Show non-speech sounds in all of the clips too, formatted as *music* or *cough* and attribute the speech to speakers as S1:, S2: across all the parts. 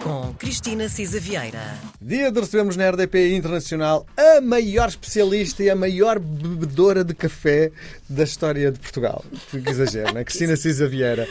S1: com Cristina Cisa Vieira.
S2: Dia de recebemos na RDP Internacional a maior especialista e a maior bebedora de café da história de Portugal. Que exagero, não é? *laughs* Cristina Cisa Vieira.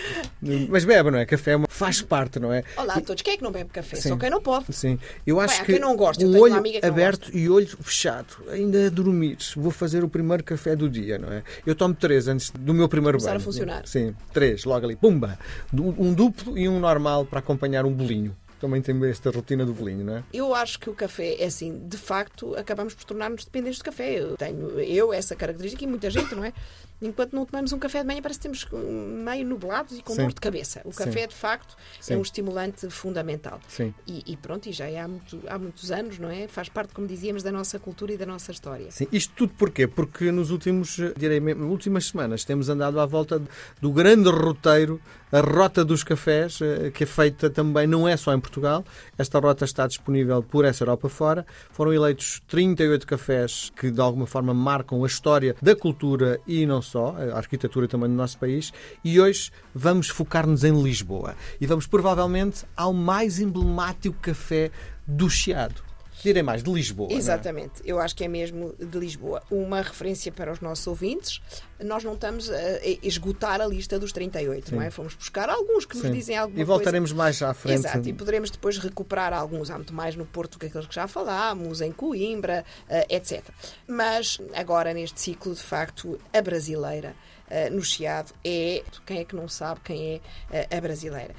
S2: Mas bebe, não é? Café faz parte, não é?
S3: Olá a todos. Quem é que não bebe café? Só quem não pode.
S2: Sim. Eu acho
S3: Bem,
S2: que
S3: quem não gosta. Eu tenho uma
S2: olho
S3: amiga que não
S2: aberto
S3: gosta.
S2: e olho fechado, ainda a dormir, vou fazer o primeiro café do dia, não é? Eu tomo três antes do meu primeiro
S3: Começar a
S2: banho.
S3: funcionar.
S2: Sim, três, logo ali, pumba! Um duplo e um normal para acompanhar um bolinho. Também tem esta rotina do bolinho, não é?
S3: Eu acho que o café é assim, de facto, acabamos por tornar-nos dependentes de café. Eu tenho eu essa característica e muita gente, não é? Enquanto não tomamos um café de manhã, parece que hum, meio nublados e com
S2: Sim.
S3: dor de cabeça. O
S2: Sim.
S3: café, de facto,
S2: Sim.
S3: é um estimulante fundamental.
S2: Sim.
S3: E, e pronto, e já é há, muito- há muitos anos, não é? Faz parte, como dizíamos, da nossa cultura e da nossa história.
S2: Sim, isto tudo porquê? Porque nos últimos, eh, direi mesmo, últimas semanas temos andado à volta do grande roteiro, a Rota dos Cafés, eh, que é feita também, não é só em Portugal, esta rota está disponível por essa Europa fora. Foram eleitos 38 cafés que de alguma forma marcam a história da cultura e não só, a arquitetura também do nosso país. E hoje vamos focar-nos em Lisboa. E vamos provavelmente ao mais emblemático café do Chiado. Direi mais, de Lisboa. é?
S3: Exatamente, eu acho que é mesmo de Lisboa. Uma referência para os nossos ouvintes. Nós não estamos a esgotar a lista dos 38, não é? Fomos buscar alguns que nos
S2: Sim.
S3: dizem alguma
S2: E voltaremos mais à frente.
S3: Exato, e poderemos depois recuperar alguns. Há muito mais no Porto do que aqueles que já falámos, em Coimbra, eh, etc. Mas agora, neste ciclo, de facto, a brasileira eh, no Chiado é. Quem é que não sabe quem é eh, a brasileira?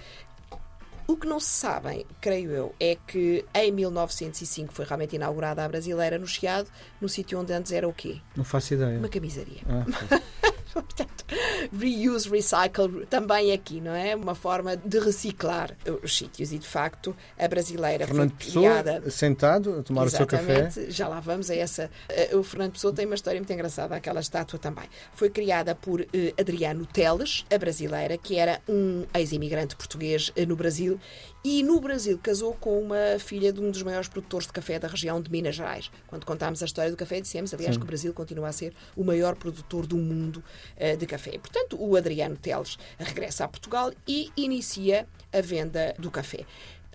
S3: O que não se sabem, creio eu, é que em 1905 foi realmente inaugurada a brasileira no Chiado, no sítio onde antes era o quê?
S2: Não faço ideia.
S3: Uma camisaria.
S2: Ah, *laughs* *laughs*
S3: Portanto, reuse, recycle também aqui, não é? Uma forma de reciclar os sítios e, de facto, a brasileira
S2: Fernando
S3: foi
S2: Pessoa,
S3: criada.
S2: sentado, a tomar o seu café.
S3: Exatamente, já lá vamos a essa. Eh, O Fernando Pessoa tem uma história muito engraçada, aquela estátua também. Foi criada por eh, Adriano Teles, a brasileira, que era um ex-imigrante português eh, no Brasil e no Brasil casou com uma filha de um dos maiores produtores de café da região de Minas Gerais. Quando contámos a história do café, dissemos, aliás, que o Brasil continua a ser o maior produtor do mundo de café. Portanto, o Adriano Teles regressa a Portugal e inicia a venda do café.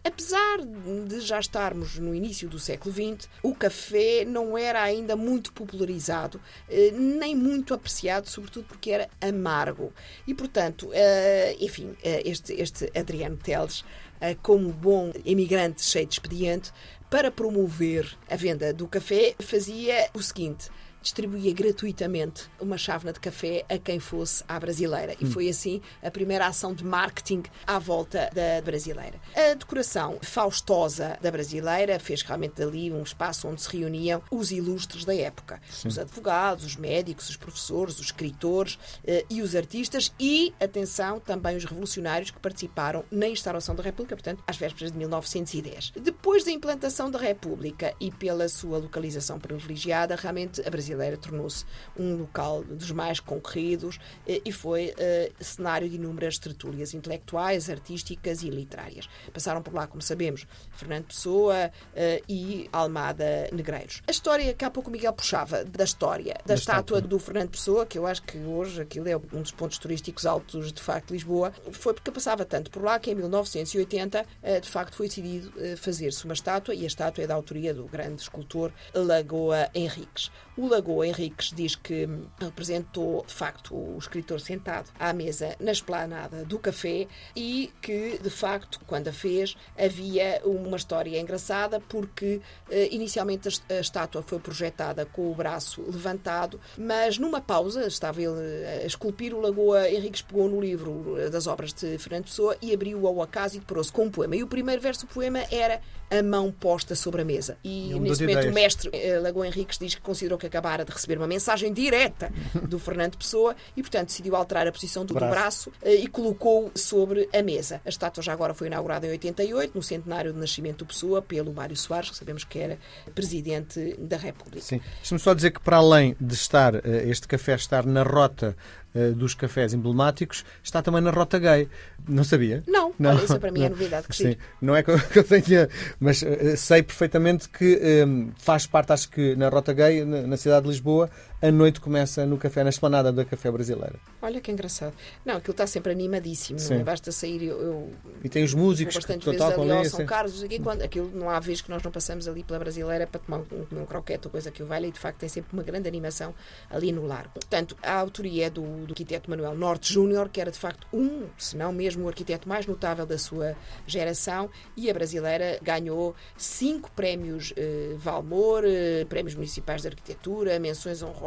S3: Apesar de já estarmos no início do século XX, o café não era ainda muito popularizado, eh, nem muito apreciado, sobretudo porque era amargo. E, portanto, eh, enfim, eh, este, este Adriano Teles, eh, como bom imigrante cheio de expediente, para promover a venda do café, fazia o seguinte distribuía gratuitamente uma chávena de café a quem fosse à brasileira. E foi assim a primeira ação de marketing à volta da brasileira. A decoração faustosa da brasileira fez realmente dali um espaço onde se reuniam os ilustres da época. Os advogados, os médicos, os professores, os escritores eh, e os artistas e, atenção, também os revolucionários que participaram na instauração da República, portanto, às vésperas de 1910. Depois da implantação da República e pela sua localização privilegiada, realmente a brasileira tornou-se um local dos mais concorridos eh, e foi eh, cenário de inúmeras tertúlias intelectuais, artísticas e literárias. Passaram por lá, como sabemos, Fernando Pessoa eh, e Almada Negreiros. A história que há pouco o Miguel puxava da história da,
S2: Da
S3: estátua
S2: estátua.
S3: do Fernando Pessoa, que eu acho que hoje aquilo é um dos pontos turísticos altos de facto de Lisboa, foi porque passava tanto por lá que em 1980 eh, de facto foi decidido fazer-se uma estátua e a estátua é da autoria do grande escultor Lagoa Henriques. O Lagoa Henriques diz que representou de facto o escritor sentado à mesa na esplanada do café e que de facto quando a fez havia uma história engraçada porque eh, inicialmente a est- a estátua foi projetada com o braço levantado, mas numa pausa estava ele a esculpir o Lagoa Henriques pegou no livro eh, das obras de Fernando Pessoa e abriu-o ao acaso e deparou-se com um poema. E o primeiro verso do poema era a mão posta sobre a mesa. E
S2: Ele mudou
S3: nesse momento o
S2: ideias.
S3: mestre eh, Lagoa Henriques diz que considerou que acabara de receber uma mensagem direta do Fernando Pessoa e, portanto, decidiu alterar a posição do do
S2: Braço.
S3: eh, e colocou sobre a mesa. A estátua já agora foi inaugurada em 88, no centenário do nascimento do Pessoa, pelo Mário Soares, que sabemos que era presidente da República.
S2: Sim. Deixa-me só dizer que, para além de estar eh, este café estar na rota eh, dos cafés emblemáticos, está também na rota gay. Não sabia?
S3: Não, olha, isso para mim é novidade, que
S2: Sim, não é que eu, *laughs* que eu tenha, mas eh, sei perfeitamente que eh, faz parte, acho que na rota gay, na, na cidade de Lisboa, a noite começa no café, na esplanada da Café Brasileira.
S3: Olha que engraçado. Não, aquilo está sempre animadíssimo, não é? basta sair. Eu, eu
S2: e tem os músicos
S3: que bastante vezes ali ao São Carlos, aqui, quando, aquilo, não há vez que nós não passamos ali pela Brasileira para tomar um, um croquete ou coisa que o valha e de facto tem sempre uma grande animação ali no largo. Portanto, a autoria é do, do arquiteto Manuel Norte Júnior, que era de facto um, se não mesmo o arquiteto mais notável da sua geração, e a brasileira ganhou cinco prémios eh, Valmor, eh, prémios municipais de arquitetura, menções honrosas,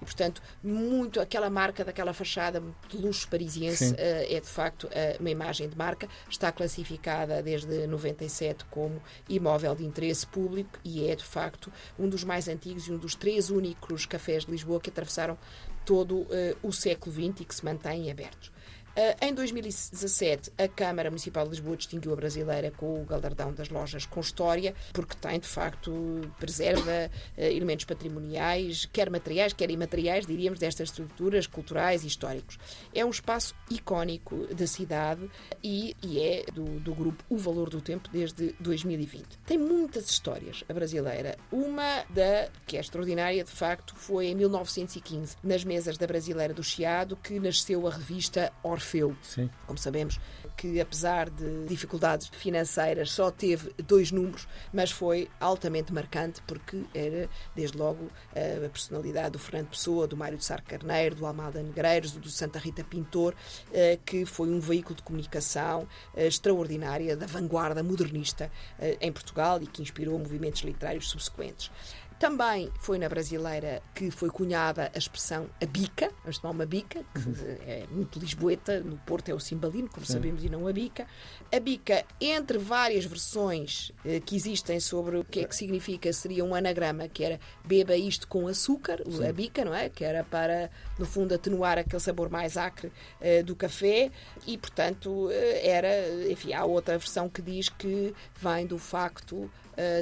S3: e portanto, muito aquela marca daquela fachada de luxo parisiense eh, é de facto eh, uma imagem de marca, está classificada desde 97 como imóvel de interesse público e é de facto um dos mais antigos e um dos três únicos cafés de Lisboa que atravessaram todo uh, o século XX e que se mantêm abertos. Uh, em 2017, a Câmara Municipal de Lisboa distinguiu a brasileira com o galardão das lojas com história, porque tem, de facto, preserva uh, elementos patrimoniais, quer materiais, quer imateriais, diríamos, destas estruturas culturais e históricos. É um espaço icónico da cidade e, e é do, do grupo O Valor do Tempo desde 2020. Tem muitas histórias, a brasileira. Uma da que é extraordinária, de facto, foi em 1915, nas mesas da Brasileira do Chiado, que nasceu a revista Orfeu Orfeu.
S2: Sim.
S3: Como sabemos, que apesar de dificuldades financeiras só teve dois números, mas foi altamente marcante porque era, desde logo, a personalidade do Fernando Pessoa, do Mário de Sá Carneiro, do Almada Negreiros, do Santa Rita Pintor, eh, que foi um veículo de comunicação eh, extraordinária da vanguarda modernista eh, em Portugal e que inspirou movimentos literários subsequentes. Também foi na brasileira que foi cunhada a expressão a bica, vamos tomar uma bica, que uhum. é muito lisboeta, no Porto é o cimbalino, como Sim. sabemos, e não a bica. A bica, entre várias versões eh, que existem sobre o que é que significa, seria um anagrama que era beba isto com açúcar, Sim. a bica, não é? Que era para, no fundo, atenuar aquele sabor mais acre eh, do café e, portanto, eh, era, enfim, há outra versão que diz que vem do facto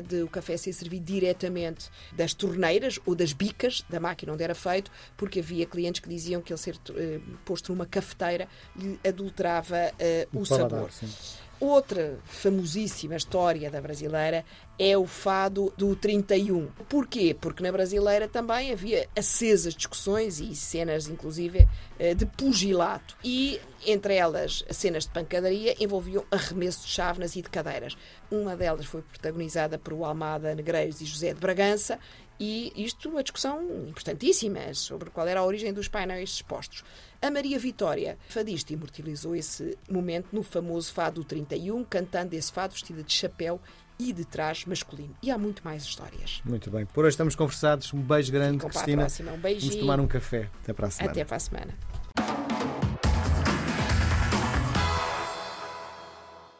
S3: de o café ser servido diretamente das torneiras ou das bicas da máquina onde era feito, porque havia clientes que diziam que ele ser uh, posto numa cafeteira lhe adulterava uh, o, o sabor. Sim. Outra famosíssima história da brasileira é o fado do 31. Porquê? Porque na brasileira também havia acesas discussões e cenas, inclusive, eh, de pugilato. E, entre elas, cenas de pancadaria envolviam arremesso de chávenas e de cadeiras. Uma delas foi protagonizada por Almada Negreiros e José de Bragança e isto uma discussão importantíssima sobre qual era a origem dos painéis expostos. A Maria Vitória, fadista, imortalizou esse momento no famoso fado 31, cantando esse fado vestida de chapéu e de trás masculino. E há muito mais histórias.
S2: Muito bem. Por hoje estamos conversados. Um beijo grande,
S3: Ficam
S2: Cristina.
S3: Para a próxima. Um beijinho.
S2: Vamos tomar um café. Até para a semana.
S3: Até para a semana.